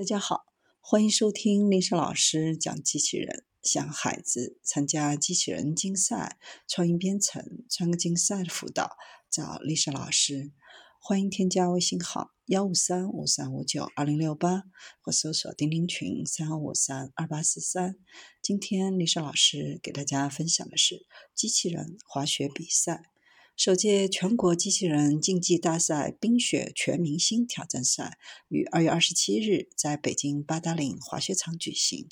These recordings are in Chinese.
大家好，欢迎收听丽莎老师讲机器人。想孩子参加机器人竞赛、创意编程、创客竞赛的辅导，找丽莎老师。欢迎添加微信号幺五三五三五九二零六八，或搜索钉钉群三五三二八四三。今天丽莎老师给大家分享的是机器人滑雪比赛。首届全国机器人竞技大赛冰雪全明星挑战赛于二月二十七日在北京八达岭滑雪场举行。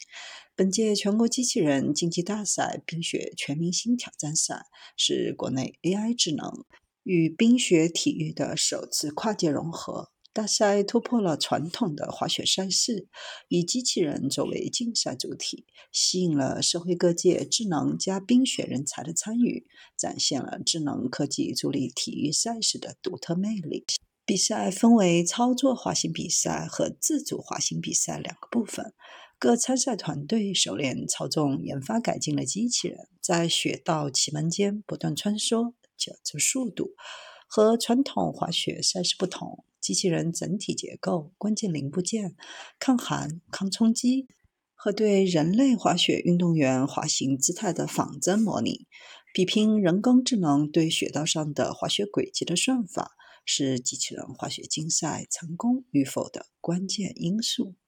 本届全国机器人竞技大赛冰雪全明星挑战赛是国内 AI 智能与冰雪体育的首次跨界融合。大赛突破了传统的滑雪赛事，以机器人作为竞赛主体，吸引了社会各界智能加冰雪人才的参与，展现了智能科技助力体育赛事的独特魅力。比赛分为操作滑行比赛和自主滑行比赛两个部分，各参赛团队熟练操纵研发改进的机器人，在雪道奇门间不断穿梭，矫正速度。和传统滑雪赛事不同。机器人整体结构、关键零部件、抗寒、抗冲击和对人类滑雪运动员滑行姿态的仿真模拟，比拼人工智能对雪道上的滑雪轨迹的算法，是机器人滑雪竞赛成功与否的关键因素。